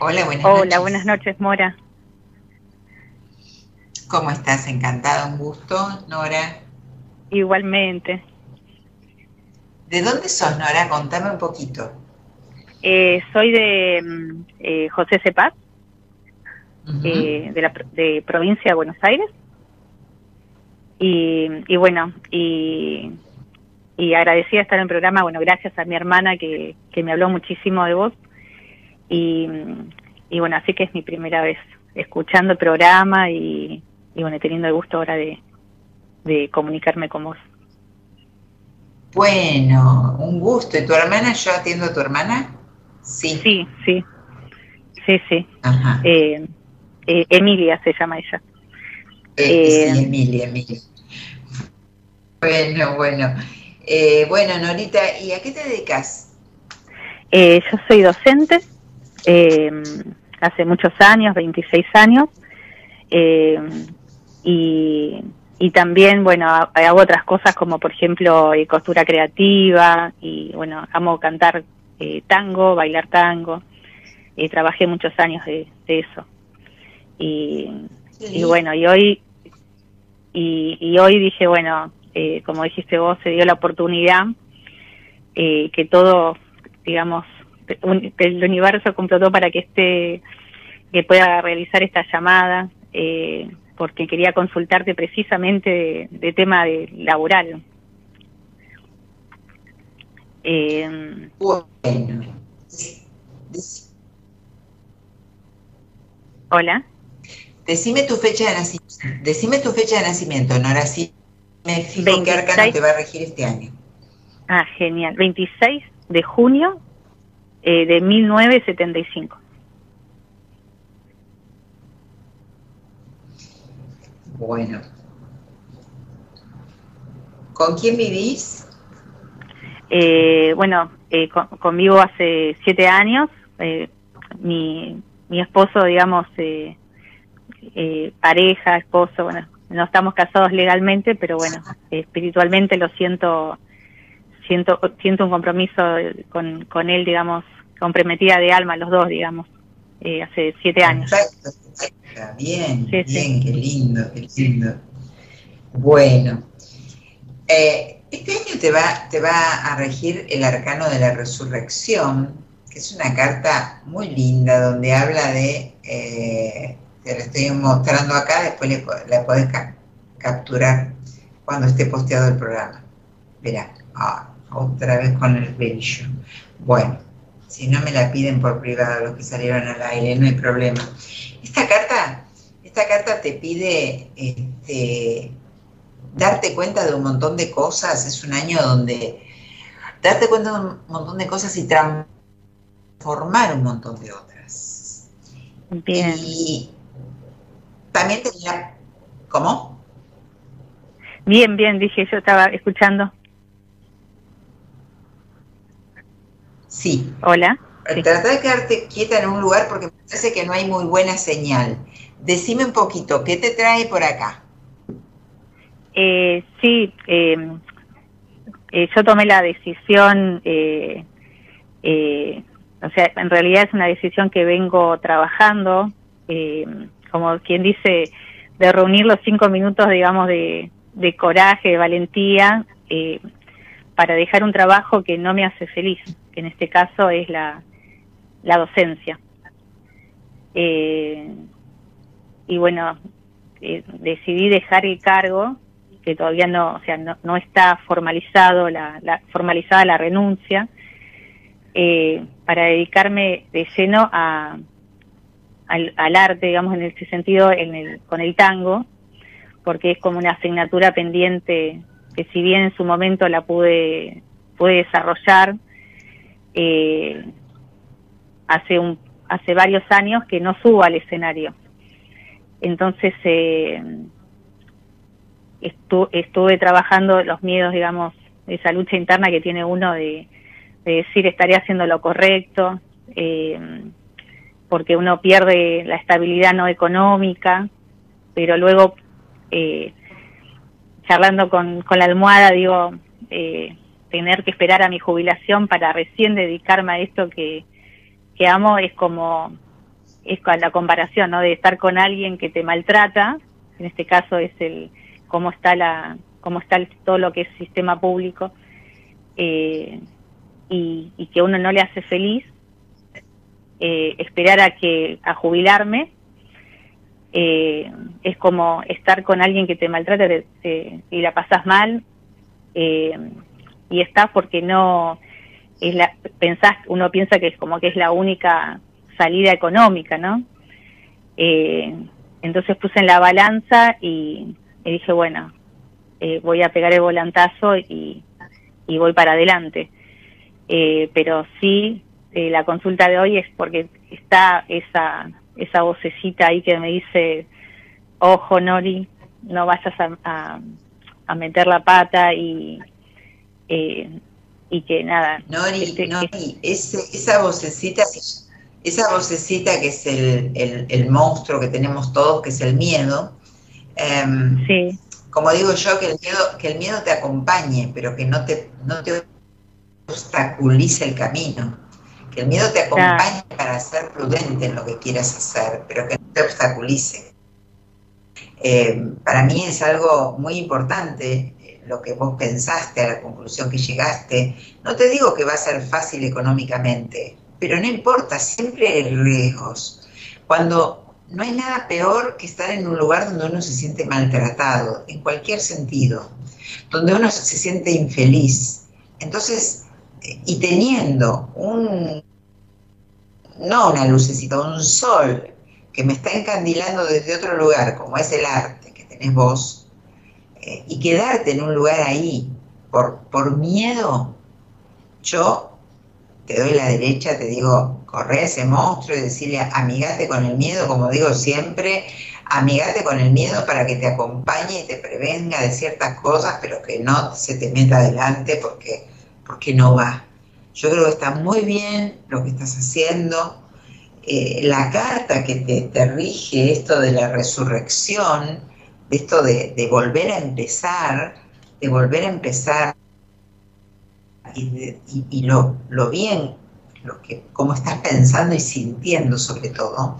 Hola, buenas Hola, noches. buenas noches, Mora. ¿Cómo estás? Encantada, un gusto, Nora. Igualmente. ¿De dónde sos, Nora? Contame un poquito. Eh, soy de mm, eh, José Cepaz, eh, de la de provincia de Buenos Aires. Y, y bueno, y, y agradecida de estar en el programa, bueno, gracias a mi hermana que, que me habló muchísimo de vos. Y, y bueno, así que es mi primera vez escuchando el programa y, y bueno, teniendo el gusto ahora de, de comunicarme con vos. Bueno, un gusto. ¿Y tu hermana? ¿Yo atiendo a tu hermana? Sí. Sí, sí, sí, sí. Ajá. Eh, eh, Emilia se llama ella. Eh, eh, sí, Emilia, Emilia. Bueno, bueno. Eh, bueno, Norita, ¿y a qué te dedicas? Eh, yo soy docente eh, hace muchos años, 26 años, eh, y, y también, bueno, ha- hago otras cosas como, por ejemplo, eh, costura creativa, y bueno, amo cantar eh, tango, bailar tango, y trabajé muchos años de, de eso. Y, y bueno, y hoy, y, y hoy dije, bueno, eh, como dijiste vos, se dio la oportunidad eh, que todo, digamos, un- el universo complotó para que esté, que pueda realizar esta llamada, eh, porque quería consultarte precisamente de, de tema de laboral. Eh, Bueno. Hola. Decime tu fecha de nacimiento. Decime tu fecha de nacimiento, Nora, así me fijo qué arcano 26. te va a regir este año. Ah, genial. 26 de junio eh, de 1975. Bueno. ¿Con quién vivís? Eh, bueno, eh, con- convivo hace siete años. eh, mi, mi esposo, digamos, eh, eh, pareja, esposo, bueno, no estamos casados legalmente, pero bueno, espiritualmente lo siento, siento, siento un compromiso con, con él, digamos, comprometida de alma, los dos, digamos, eh, hace siete años. Perfecto, perfecto. Bien, Sí, sí. bien, qué lindo, qué lindo. Bueno, eh, este año te va, te va a regir el arcano de la resurrección, que es una carta muy linda donde habla de, eh, te la estoy mostrando acá, después le la podés ca- capturar cuando esté posteado el programa. Verá, ah, otra vez con el brillo. Bueno, si no me la piden por privado los que salieron al aire, no hay problema. Esta carta, esta carta te pide este, darte cuenta de un montón de cosas. Es un año donde darte cuenta de un montón de cosas y transformar un montón de otras. Bien, Y también tenía, ¿cómo? bien, bien, dije, yo estaba escuchando. Sí. Hola. Sí. Trata de quedarte quieta en un lugar porque me parece que no hay muy buena señal. Decime un poquito, ¿qué te trae por acá? Eh, sí, eh, eh, yo tomé la decisión, eh, eh, o sea, en realidad es una decisión que vengo trabajando, eh, como quien dice, de reunir los cinco minutos, digamos, de, de coraje, de valentía, eh, para dejar un trabajo que no me hace feliz, que en este caso es la, la docencia. Eh, y bueno, eh, decidí dejar el cargo que todavía no, o sea, no, no está formalizado la, la- formalizada la renuncia, eh, para dedicarme de lleno a, al, al arte, digamos, en ese sentido, en el, con el tango, porque es como una asignatura pendiente que si bien en su momento la pude, pude desarrollar, eh, hace un, hace varios años que no subo al escenario. Entonces, eh, estu- estuve trabajando los miedos, digamos, esa lucha interna que tiene uno de, de decir estaré haciendo lo correcto, eh, porque uno pierde la estabilidad no económica, pero luego eh, charlando con, con la almohada digo, eh, tener que esperar a mi jubilación para recién dedicarme a esto que, que amo es como es la comparación, ¿no? De estar con alguien que te maltrata, en este caso es el cómo está la cómo está todo lo que es sistema público eh, y, y, que uno no le hace feliz eh, esperar a que a jubilarme eh, es como estar con alguien que te maltrata y la pasas mal eh, y estás porque no es la pensás uno piensa que es como que es la única salida económica no eh, entonces puse en la balanza y, dije bueno eh, voy a pegar el volantazo y, y voy para adelante. Eh, pero sí eh, la consulta de hoy es porque está esa esa vocecita ahí que me dice ojo Nori no vayas a, a, meter la pata y eh, y que nada Nori, este, Nori esa vocecita esa vocecita que es el, el, el, monstruo que tenemos todos que es el miedo em, sí. como digo yo que el miedo que el miedo te acompañe pero que no te no te obstaculice el camino. Que el miedo te acompañe para ser prudente en lo que quieras hacer, pero que no te obstaculice. Eh, para mí es algo muy importante eh, lo que vos pensaste, a la conclusión que llegaste. No te digo que va a ser fácil económicamente, pero no importa, siempre hay riesgos. Cuando no hay nada peor que estar en un lugar donde uno se siente maltratado, en cualquier sentido, donde uno se siente infeliz. Entonces, y teniendo un, no una lucecita, un sol que me está encandilando desde otro lugar, como es el arte que tenés vos, eh, y quedarte en un lugar ahí por, por miedo, yo te doy la derecha, te digo, corre a ese monstruo y decirle, amigate con el miedo, como digo siempre, amigate con el miedo para que te acompañe y te prevenga de ciertas cosas, pero que no se te meta adelante porque porque no va. Yo creo que está muy bien lo que estás haciendo. Eh, la carta que te, rige esto de la resurrección, esto de, volver a empezar, de volver a empezar y, lo, bien, lo que, cómo estás pensando y sintiendo sobre todo.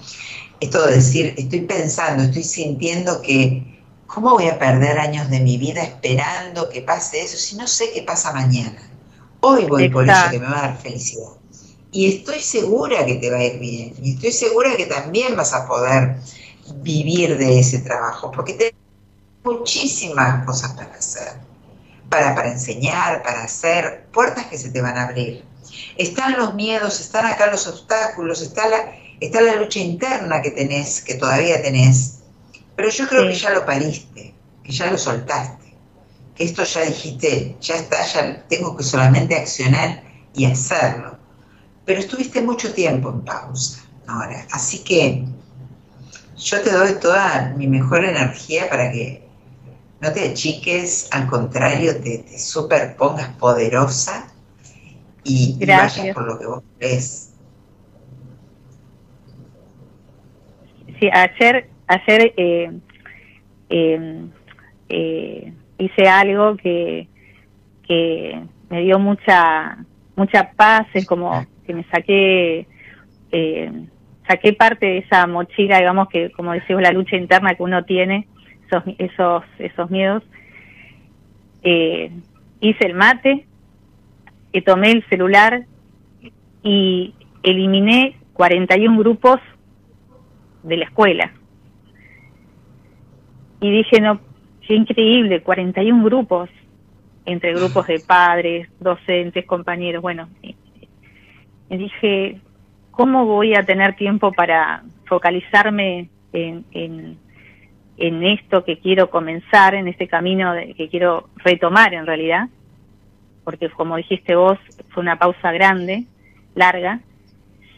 Esto de decir, estoy pensando, estoy sintiendo que, ¿cómo voy a perder años de mi vida esperando que pase eso si no sé qué pasa mañana? Hoy voy por eso que me va a dar felicidad. Y estoy segura que te va a ir bien. Y estoy segura que también vas a poder vivir de ese trabajo, porque tienes muchísimas cosas para hacer, para, para enseñar, para hacer, puertas que se te van a abrir. Están los miedos, están acá los obstáculos, está la, está la lucha interna que tenés, que todavía tenés, pero yo creo que ya lo pariste, que ya lo soltaste. Esto ya dijiste, ya está, ya tengo que solamente accionar y hacerlo. Pero estuviste mucho tiempo en pausa ahora, así que yo te doy toda mi mejor energía para que no te achiques, al contrario, te, te superpongas poderosa y, vayas por lo que vos crees. Sí, ayer, ayer eh, eh, eh hice algo que, que me dio mucha mucha paz, es como que me saqué eh, saqué parte de esa mochila, digamos que como decimos la lucha interna que uno tiene, esos esos esos miedos. Eh, hice el mate, y tomé el celular y eliminé 41 grupos de la escuela. Y dije, no, Qué increíble, 41 grupos, entre grupos de padres, docentes, compañeros. Bueno, me dije, ¿cómo voy a tener tiempo para focalizarme en, esto que quiero comenzar, en este camino que quiero retomar en realidad? Porque como dijiste vos, fue una pausa grande, larga.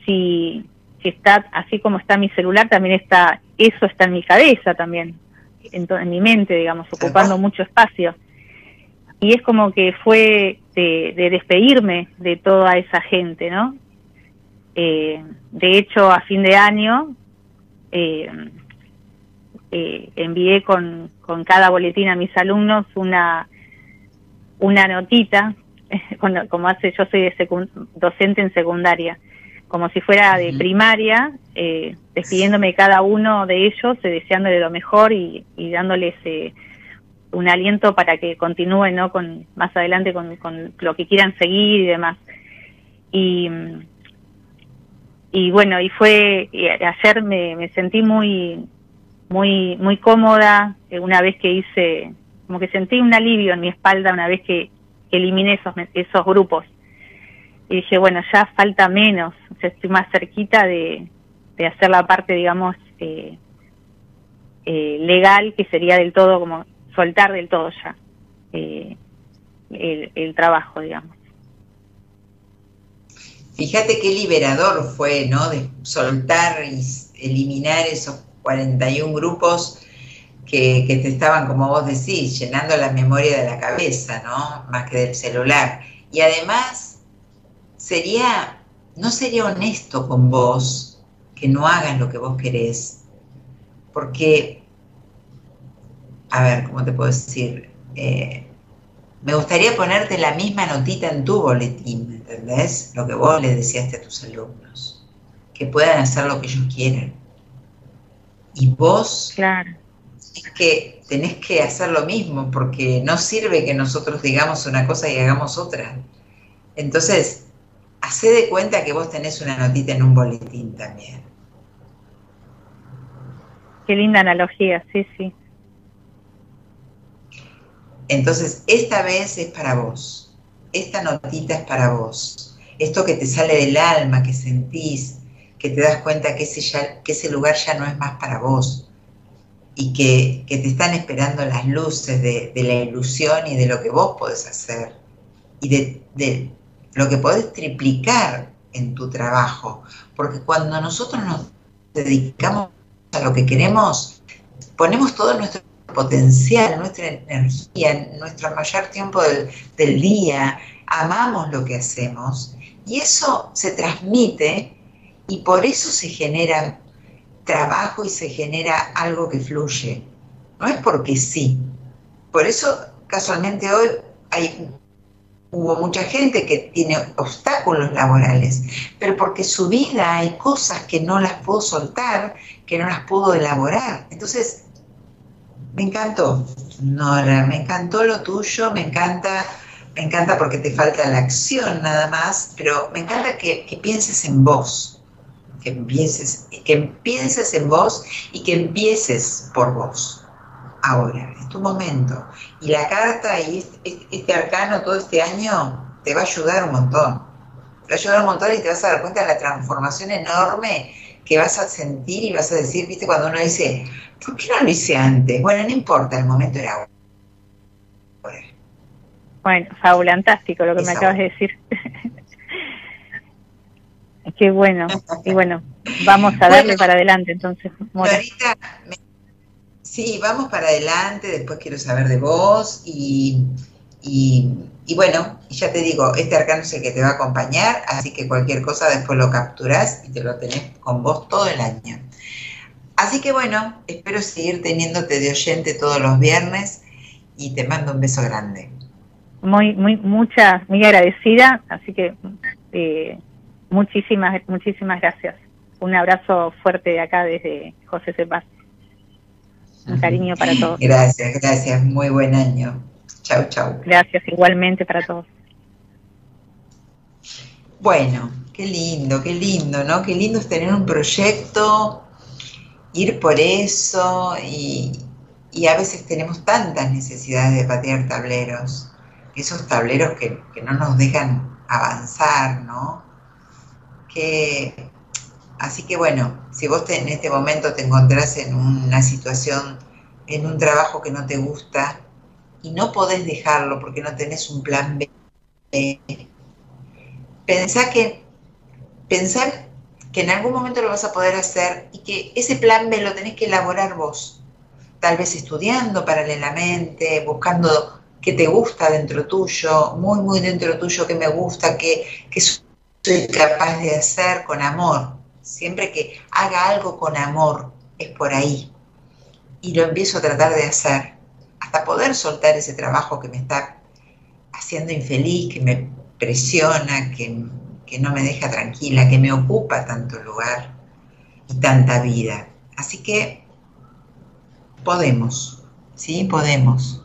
Si, si está así como está mi celular, también está, eso está en mi cabeza también en, mi mente, digamos, ocupando mucho espacio. Y es como que fue de, despedirme de toda esa gente, ¿no? Eh, de hecho, a fin de año eh, eh, envié con, con cada boletín a mis alumnos una, una notita, como hace, yo soy de docente en secundaria, como si fuera de primaria, eh, despidiéndome de cada uno de ellos, eh, deseándole lo mejor y, dándoles eh, un aliento para que continúen ¿no? con, más adelante con, lo que quieran seguir y demás. Y, y bueno, y fue, ayer me, me sentí muy, muy, muy cómoda una vez que hice, como que sentí un alivio en mi espalda una vez que eliminé esos, esos grupos y dije, bueno, ya falta menos, o sea, estoy más cerquita de, hacer la parte, digamos, eh, eh, legal, que sería del todo, como soltar del todo ya eh, el, trabajo, digamos. Fíjate qué liberador fue, ¿no? De soltar y eliminar esos 41 grupos que, que, te estaban, como vos decís, llenando la memoria de la cabeza, ¿no? Más que del celular. Y además sería, no sería honesto con vos que no hagas lo que vos querés, porque, a ver, ¿cómo te puedo decir? Eh, me gustaría ponerte la misma notita en tu boletín, ¿entendés? Lo que vos le decías a tus alumnos, que puedan hacer lo que ellos quieran. Y vos claro. que tenés que hacer lo mismo, porque no sirve que nosotros digamos una cosa y hagamos otra. Entonces, Hacé de cuenta que vos tenés una notita en un boletín también. Qué linda analogía, sí, sí. Entonces, esta vez es para vos. Esta notita es para vos. Esto que te sale del alma, que sentís, que te das cuenta que ese, que ese lugar ya no es más para vos y que, te están esperando las luces de, la ilusión y de lo que vos podés hacer y de, de, lo que podés triplicar en tu trabajo, porque cuando nosotros nos dedicamos a lo que queremos, ponemos todo nuestro potencial, nuestra energía, nuestro mayor tiempo del, del día, amamos lo que hacemos y eso se transmite y por eso se genera trabajo y se genera algo que fluye. No es porque sí. Por eso casualmente hoy hay hubo mucha gente que tiene obstáculos laborales, pero porque su vida hay cosas que no las pudo soltar, que no las pudo elaborar. Entonces, me encantó, Nora, me encantó lo tuyo, me encanta, me encanta porque te falta la acción nada más, pero me encanta que, que pienses en vos, que empieces, que pienses en vos y que empieces por vos ahora, es tu momento. Y la carta y este, este, arcano todo este año te va a ayudar un montón. Te va a ayudar un montón y te vas a dar cuenta de la transformación enorme que vas a sentir y vas a decir, viste, cuando uno dice, ¿por qué no lo hice antes? Bueno, no importa, el momento era ahora. Bueno, fabulantástico lo que me acabas de decir. Qué bueno. Y bueno, vamos a darle para adelante entonces. Ahorita Sí, vamos para adelante, después quiero saber de vos y, y, bueno, ya te digo, este arcano es el que te va a acompañar, así que cualquier cosa después lo capturás y te lo tenés con vos todo el año. Así que bueno, espero seguir teniéndote de oyente todos los viernes y te mando un beso grande. Muy, muy, muchas, muy agradecida, así que eh, muchísimas, muchísimas gracias. Un abrazo fuerte de acá desde José Cepaz. Un cariño para todos. Gracias, gracias. Muy buen año. Chau, chau. Gracias igualmente para todos. Bueno, qué lindo, qué lindo, ¿no? Qué lindo es tener un proyecto, ir por eso y, a veces tenemos tantas necesidades de patear tableros, esos tableros que, que no nos dejan avanzar, ¿no? Que Así que bueno, si vos en este momento te encontrás en una situación, en un trabajo que no te gusta y no podés dejarlo porque no tenés un plan B, pensá que, pensar que en algún momento lo vas a poder hacer y que ese plan B lo tenés que elaborar vos. Tal vez estudiando paralelamente, buscando qué te gusta dentro tuyo, muy, muy dentro tuyo, qué me gusta, qué, qué soy capaz de hacer con amor Siempre que haga algo con amor, es por ahí. Y lo empiezo a tratar de hacer, hasta poder soltar ese trabajo que me está haciendo infeliz, que me presiona, que, que no me deja tranquila, que me ocupa tanto lugar y tanta vida. Así que podemos, ¿sí? Podemos.